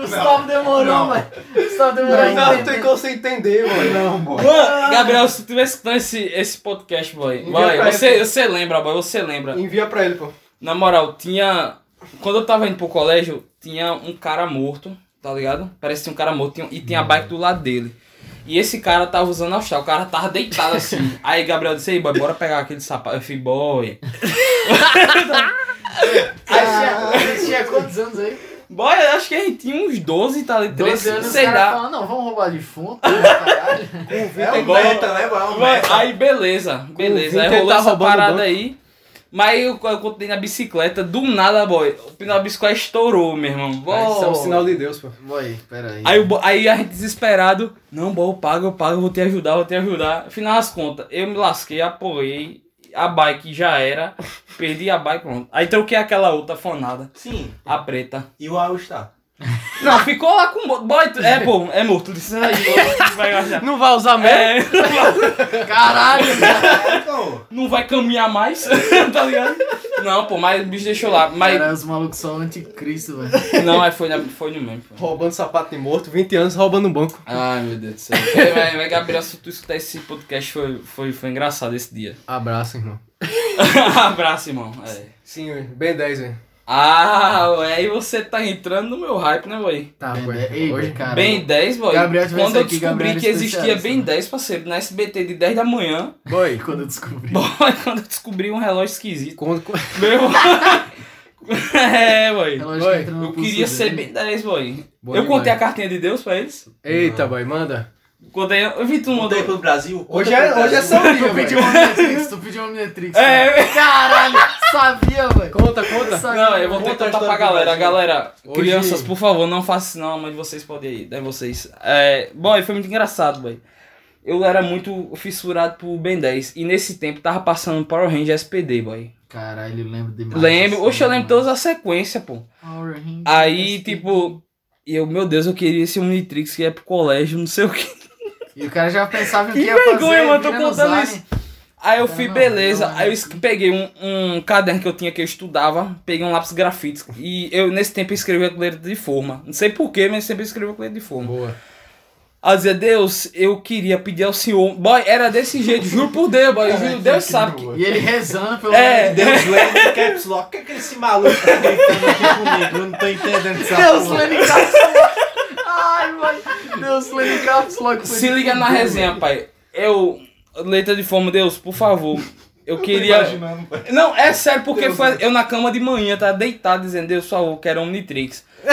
Gustavo demorou, Não. mano. Gustavo demorou a Não, tem como você entender, mano. Não, boy. Mano, Gabriel, se tu tivesse escutando esse, esse podcast, boy, Envia você, ele, você lembra, boy, você lembra. Envia pra ele, pô. Na moral, tinha. Quando eu tava indo pro colégio, tinha um cara morto, tá ligado? Parece que tinha um cara morto e tinha a bike do lado dele. E esse cara tava usando a chave, o cara tava deitado assim. <laughs> Aí Gabriel disse, aí, boy, bora pegar aquele sapato. Eu falei, boy. <laughs> Aí tinha quantos anos aí? Boy, eu acho que a gente tinha uns 12, tá ali, 12 13, anos os sei lá. falam, não, vamos roubar defunto, caralho. <laughs> É o meta, né, mano? É o Boy, meta. Aí beleza, beleza. Aí 20 ele rolou tá essa parada banco. aí. Mas eu, eu continuei na bicicleta, do nada, boy. O pneu da bicicleta estourou, meu irmão. Isso é um Boy. sinal de Deus, pô. Boy, peraí. Aí, bo- aí a gente desesperado, não, boy, eu pago, eu pago, eu vou te ajudar, eu vou te ajudar. Afinal das contas, eu me lasquei, apoiei, a bike já era, perdi a bike, pronto. Aí troquei aquela outra fonada, Sim. a preta. E o All Star? <laughs> Não, ficou lá com o boy, é, pô, é morto, disse aí, <laughs> boy, vai gastar. Não vai usar mesmo? É, <laughs> Caralho! É, não vai caminhar mais, tá ligado? Não, pô, mas o bicho deixou lá, mas... Cara, os malucos são anticristo, velho. Não, mas foi, na- foi no mesmo, pô. Roubando sapato de morto, 20 anos roubando um banco. Ai, meu Deus do céu. Mas, Gabriel, se tu escutar esse podcast, foi, foi, foi engraçado esse dia. Abraço, irmão. <laughs> Abraço, irmão. É. Sim, bem 10, velho. Ah, ué, e você tá entrando no meu hype, né, boy? Tá, dez. Ei, Hoje, cara. Bem 10, boy. Gabriel Quando eu aqui, descobri Gabriel que existia né? 10, parceiro, na SBT de 10 da manhã, boy. Quando eu descobri. boy, <laughs> quando eu descobri um relógio esquisito. Quando, Meu <laughs> <laughs> é, boy. No Eu queria ser bem 10, boy. Boa eu contei demais. a cartinha de Deus pra eles. Eita, boy, manda. Contei, eu vi tu mandou. pro Brasil. Hoje é- pro hoje é. São Tu pediu uma Omnitrix, tu pediu uma Omnitrix. É, Caralho, sabia, velho. Conta, conta. Sabia, Não, eu vou Conta ter que a contar pra galera. Galera, Hoje- crianças, por favor, não façam isso não, de vocês pode ir, né, vocês. É, boy, foi muito engraçado, boy. Eu era muito fissurado por Ben 10 e nesse tempo tava passando Power Ranger SPD, boy. Caralho, eu lembro demais. Lembro, oxe, eu lembro todas as sequências, pô. Power Rangers, Aí, tipo, eu, meu Deus, eu queria esse Omnitrix que é pro colégio, não sei o que. E o cara já pensava Que que ia vergonha, fazer. mano, tô contando isso. Aí eu fui, não, beleza. não, Aí eu es- peguei um, um caderno que eu tinha que eu estudava, peguei um lápis grafite. E eu, nesse tempo, escrevia com letra de forma. Não sei porquê, mas sempre escrevia com letra de forma. Boa. Aí eu dizia, Deus, eu queria pedir ao Senhor. Boy, era desse jeito, juro por Deus, boy. Juro, Deus sabe que. E ele rezando pelo. É, Deus <laughs> lendo em caps lock. O que é que esse maluco tá gritando aqui comigo? Eu não tô entendendo essa Deus porra. lendo em caps lock. <laughs> Ai, mãe. Deus em caps lock. foi Se liga na resenha, pai. Eu, letra de forma, Deus, por favor. Eu queria. Não, é sério, porque foi eu na cama de manhã, tava deitado dizendo, Deus, por favor, quero Omnitrix. <laughs>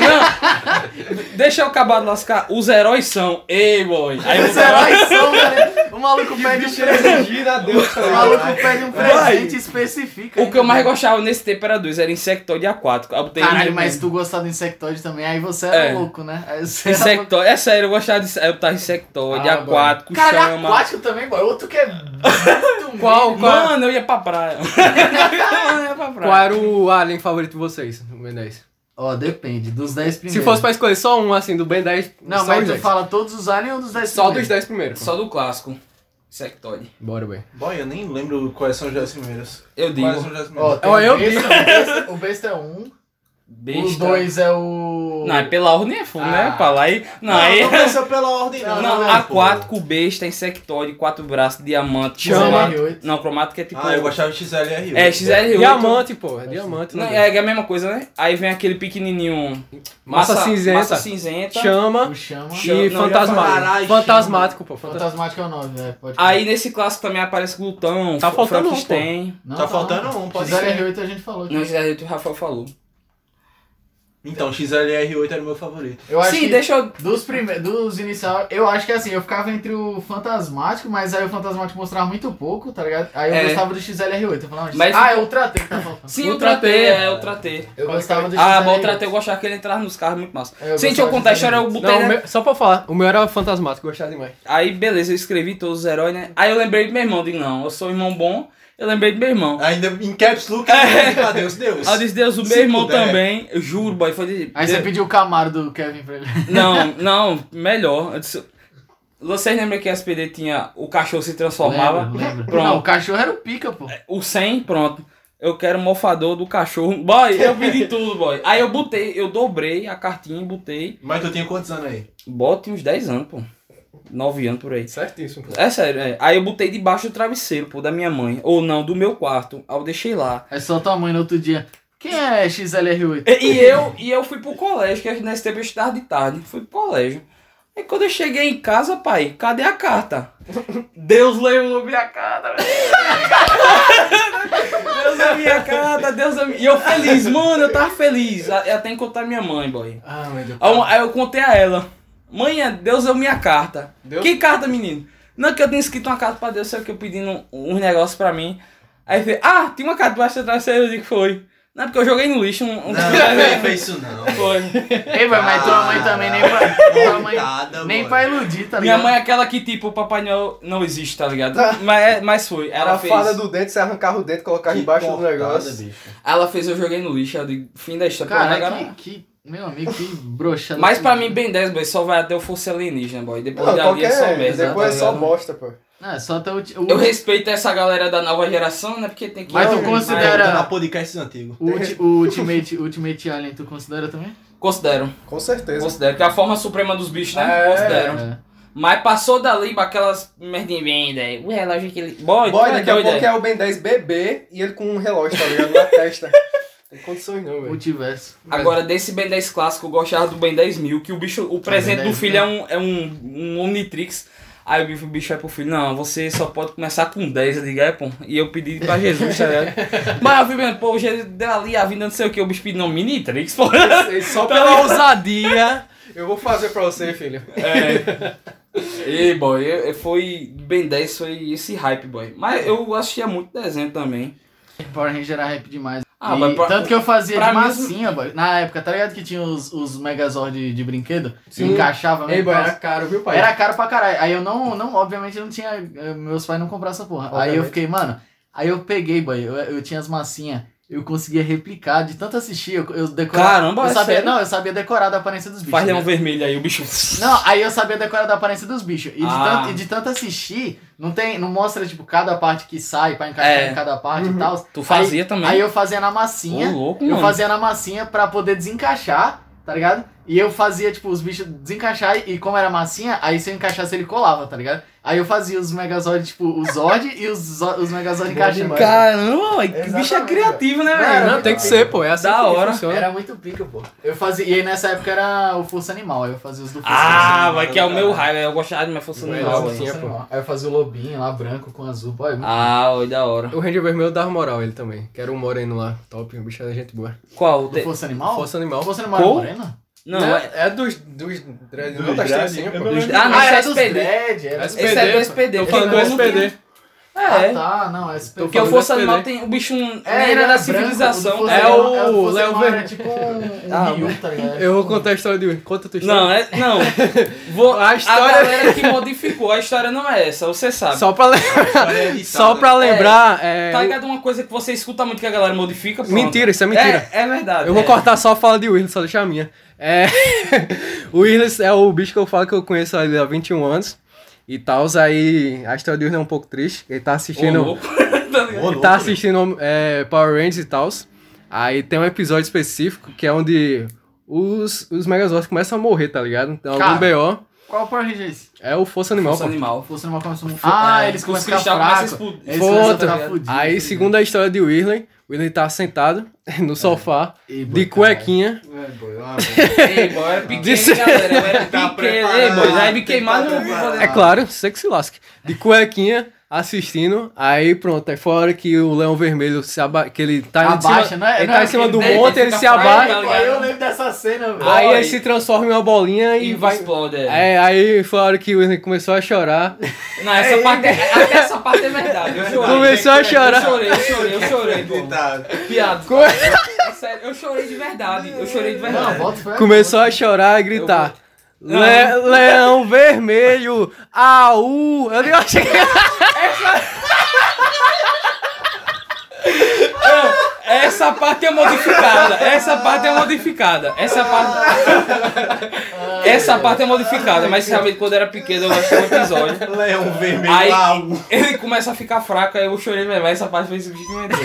Não, deixa eu acabar de lascar. Os heróis são. Ei, boy. Aí Os heróis são, velho. O maluco pede um presente. Gira a Deus, tá O maluco pede um presente e especifica. O que eu mais gostava nesse tempo era dois, era insectoide aquático. Caralho, mas tu gostava do insectoide também, aí você era É. louco, né? Insectoide, é sério, eu gostava de. Eu tava insectoide, Ah, aquático, Cara, chama. aquático também, boy. Outro que é muito <laughs> Qual- mínimo. Mano, eu ia pra praia. <laughs> eu ia pra praia. Qual era o alien favorito de vocês, no Ben 10? Ó, depende, dos 10 primeiros. Se fosse pra escolher só um, assim, do Ben 10, Não, só mas tu 10. fala todos os aliens ou dos 10 Só primeiros? dos 10 primeiros. Só do clássico. Insectoide. Bora, bem. Boy, eu nem lembro quais são os 10 primeiros. Eu digo. Quais são os 10 Ó, primeiros? tem Ó, o eu besta, o besta- o besta é um, Besta. o 2 é o... Não, é pela ordem é fundo, né? Ah. Pra lá e. Não, Não, aí. não pensou pela ordem, não. Não, né, pô? aquático, besta, insectoide, quatro braços, diamante, Chama. cromático. Não, cromático é tipo. Ah, eu gostava de XLR8. É, XLR8. Diamante, pô. É diamante. Não, né? é, é a mesma coisa, né? Aí vem aquele pequenininho. Massa cinzenta. Massa cinzenta. Chama O chama. E Não, fantasmático. Caralho, Fantasmático, pô. Fantasmático. É o 9, é, pode Aí nesse clássico também aparece glutão, Tá faltando um, Frankenstein. Não, Tá faltando um, pode XLR8 a gente falou. Não, XLR8 o Rafael falou. Então, XLR8 era o meu favorito. Eu acho Sim, que deixa eu. dos, prime... dos inicial, eu acho que assim, eu ficava entre o Fantasmático, mas aí o Fantasmático mostrava muito pouco, tá ligado? Aí eu É. gostava do XLR8. Eu falava, Mas- ah, é Ultra T que tá faltando. Sim, Ultra Ultra T, T. é Ultra T. Eu gostava do Ah, XLR8. mas Ultra T eu gostava que ele entrava nos carros muito massa. É, eu Sim, deixa eu contar a história, eu XLR8. botei. Não, o né? meu- só pra falar, o meu era fantasmático, eu gostava demais. Aí, beleza, eu escrevi todos os heróis, né? Aí eu lembrei do meu irmão, digo, não, eu sou irmão bom, eu lembrei do meu irmão. Ainda em caps look, É. é. Deus, Deus. Aí eu disse, Deus, o Se meu irmão puder. também, eu juro, boy, foi de... Aí você pediu o Camaro do Kevin pra ele. <laughs> Não, <laughs> não, melhor. Eu disse, vocês lembram que a SPD tinha o cachorro se transformava? Lembro, lembro. Pronto. Não, o cachorro era o pica, pô. O 100, pronto. Eu quero o mofador do cachorro. Boy, eu pedi tudo, boy. Aí eu botei, eu dobrei a cartinha e botei. Mas tu tinha quantos anos aí? Bote uns 10 anos, pô. 9 anos por aí. Certíssimo. pô. É sério, é. Aí eu botei debaixo do travesseiro, pô, da minha mãe. Ou não, do meu quarto. Aí eu deixei lá. Aí só tua mãe no outro dia. Quem é XLR8? E, e eu, e eu fui pro colégio, que nesse tempo eu estudava de tarde. Fui pro colégio. Aí quando eu cheguei em casa, pai, cadê a carta? Deus levou minha carta. Deus é minha carta, Deus é minha... E eu feliz, mano, eu tava feliz. Até encontrar minha mãe, boy. Ah, meu Deus. Aí eu- Aí eu contei a ela. Mãe, é- Deus deu minha carta. Deus? Que carta, menino? Não, que eu tinha escrito uma carta pra Deus, sei o que, eu pedindo uns negócios pra mim. Aí ele fez, ah, tinha uma carta debaixo da travesseira, eu digo que foi. Não, é porque eu joguei no lixo um... um... Não, não fez isso não. Foi. Ei, boy, mas tua mãe também nem pra. tua mãe, Coitada, nem pra iludir, tá Minha ligado? mãe é aquela que, tipo, o Papai Noel não existe, tá ligado? <laughs> Mas, é- mas foi. Ela a fez. fada do dente, você arrancava o dente, colocava Que embaixo do negócio. bicho. Ela fez, eu joguei no lixo. Eu digo, fim da história. pra Cara, negar, que, que. Meu amigo, que broxada. Mas pra mim, Ben 10, boy, só vai até eu fosse alienígena, boy. Depois Não, dali é só merda. Depois tá é só ligado? bosta, pô. Não, é só até o. o Eu respeito essa galera da nova geração, né? Porque tem que. Mas tu Não, considera- Voltando a podcasts antigos. o, ulti- o Ultimate, Ultimate Alien, tu considera também? Considero. Com certeza. Considero. Que é a forma suprema dos bichos, né? É, Considero. É. Mas passou dali pra aquelas merdinhas bem, daí. O relógio que ele. Boy, Boy, é daqui a pouco é. é o Ben 10 bebê e ele com um relógio, tá ligado? Na testa. <laughs> Tem condições não, velho. Multiverso. Agora, desse Ben 10 clássico, eu gostava do Ben 10 mil, que o bicho, o presente do 10 filho é um, é um, um Omnitrix. Aí o bicho, o bicho vai pro filho, não, você só pode começar com 10, eu digo, é, pô. E eu pedi pra <laughs> Jesus, tá ligado? Mas eu fui vendo, pô, Jesus deu ali a vida, não sei o que, o bicho pediu, não, Minitrix, pô. Só pela ousadia, eu vou fazer pra você, filho. É. E, boy, eu- eu- foi. Ben 10 foi esse hype, boy. Mas eu assistia muito desenho também. Power Ranger era rap demais. Ah, E mas pra- tanto que eu fazia de massinha, boy. Na época, tá ligado que tinha os, os Megazord de, de brinquedo? Se Sim. encaixava Ei, mesmo. boy, tal. era caro, viu, pai? Era caro pra caralho. Aí eu não, não obviamente não tinha. eh, Meus pais não compraram essa porra. Aí eu Obviamente. fiquei, mano. Aí eu peguei, boy. Eu, eu tinha as massinhas. Eu conseguia replicar de tanto assistir. Eu, eu decorava. Caramba, eu é sabia, sério? Não, eu sabia decorar da aparência dos bichos. Faz né? leão vermelho aí, o bicho. <laughs> Não, aí eu sabia decorar da aparência dos bichos. E de, Ah. tanto, e de tanto assistir, não tem. Não mostra, tipo, cada parte que sai pra encaixar É. em cada parte Uhum. e tal. Tu fazia aí, também? Aí eu fazia na massinha. Ô, louco, eu mano. fazia na massinha pra poder desencaixar, tá ligado? E eu fazia, tipo, os bichos desencaixar e, como era massinha, aí se eu encaixasse ele colava, tá ligado? Aí eu fazia os Megazord, tipo, o Zord e os, os Megazord encaixando. Caramba, que bicho é Exatamente, criativo, né, velho? Não, tem que ser, pô. É assim Da que hora. funciona. Era muito pica, pô. Eu fazia, e aí nessa época era o Força Animal, aí eu fazia os do Força Ah, Animal. vai que é o meu raio, eu gostava de minha força animal, não, velho. sim. Força Animal. Aí eu fazia o lobinho lá, branco com azul. Pô, é muito Ah, oi, da hora. O Ranger Vermelho dava moral ele também. Que era um moreno lá. Top, o bicho era gente boa. Qual? Do Força Animal? Força Animal. Força Animal Qual? é moreno? Não, Não, é... é dos. dos. dread- Dos Não das dread, eu Dos- lembro. Ah, não, ah, esse é é dos SPD. É. Esse é do SPD. Tô Quem falando do SPD. Tem- É. Ah, tá, não, é SPD. Porque o Força Animal SPD. tem. O bicho nem É, era era da branco, civilização. o É o é, Força Léo era tipo um, um <laughs> Ah, Ryu, tá ligado? Eu vou contar a história de. Conta a tua história. Não, é. Não. <laughs> Vou, A a, história- galera que modificou, a história não é essa, você sabe. Só pra, lembrar, <laughs> só pra lembrar. É, Tá ligado uma coisa que você escuta muito que a galera modifica? Pronto. Mentira, isso é mentira. É, é verdade. Eu vou é. cortar só a fala de Willis, só deixar a minha. É, o Willis é o bicho que eu falo que eu conheço ali há 21 anos. E tal, aí a história de Willis é um pouco triste. Ele tá assistindo. <laughs> Tá Ele tá assistindo é, Power Rangers e tal. Aí tem um episódio específico que é onde os, os Megazords começam a morrer, tá ligado? Então algum Cara. BO Qual Power Ranger é esse? é o Força Animal. Força pô. animal. Força Animal começa a... Ah, é, eles começam a cristal ficar começam a fracos. explodir. Eles começam a ficar fudidos, Aí, segundo a história de Whirley, o Whirley tá sentado <laughs> no sofá, E, de boy, cuequinha. É, boy, ó, Ei, boy, é <laughs> pequeno, Disse- galera. É <laughs> pequeno. Ei, boy, vai me tem que queimar tá. É claro, você que se lasque. De cuequinha, assistindo. Aí pronto, aí foi a hora que o Leão Vermelho se aba... que ele tá em Abaixa, cima, não é- ele não tá é em cima do monte, ele se abaixa. tá eu lembro dessa cena, velho. Aí ele se transforma em uma bolinha e E vai. explode. É. É, aí foi a hora que o Whirley começou a chorar. <laughs> Não, essa parte é, até essa parte é verdade. Eu chorei. Começou a chorar. Eu chorei, eu chorei, eu chorei. Piada. É sério, eu chorei de verdade. Eu chorei de Não, verdade. Começou a chorar e gritar. "Le- Leão vermelho, au! Eu nem achei que <laughs> Essa parte é modificada. Essa parte é modificada. Essa parte. <laughs> Essa parte é modificada. Mas realmente quando era pequeno eu achei um episódio. Leão vermelho Aí lá. ele começa a ficar fraco, aí eu chorei mesmo. Essa parte foi isso que me meteu.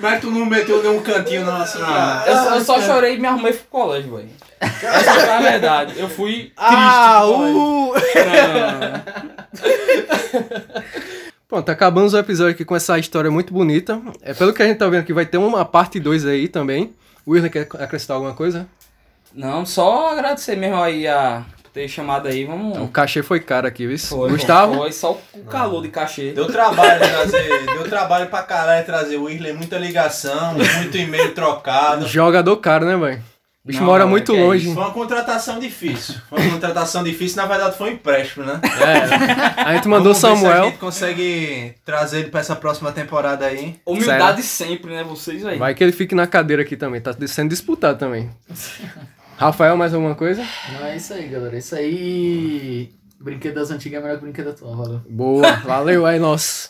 Mas tu não meteu nenhum cantinho não assim. ah. Eu, só- eu só chorei e me arrumei pro colégio, velho. Essa foi a verdade. Eu fui triste. pro Au! colégio. Não, não, não. <laughs> Pronto, acabamos o episódio aqui com essa história muito bonita. É, pelo que a gente tá vendo aqui, vai ter uma parte 2 aí também. O Wilson quer acrescentar alguma coisa? Não, só agradecer mesmo aí a ter chamado aí. Vamos. O cachê foi caro aqui, viu? Foi, Gustavo? Foi só o calor de cachê. Deu trabalho trazer, deu trabalho pra caralho trazer o Whirley, muita ligação, muito e-mail trocado. Jogador caro, né, velho? O bicho Não, mora não, muito é longe. Foi uma contratação difícil. Foi uma contratação difícil, na verdade foi um empréstimo, né? É. A gente mandou Vamos ver se a Samuel. gente consegue trazer ele pra essa próxima temporada aí. Humildade sempre, né? Vocês aí. Vai que ele fique na cadeira aqui também. Tá sendo disputado também. Rafael, mais alguma coisa? Não, é isso aí, galera. É isso aí. Brinquedo das antigas é melhor que brinquedo atual, valeu. Boa, valeu aí, nós.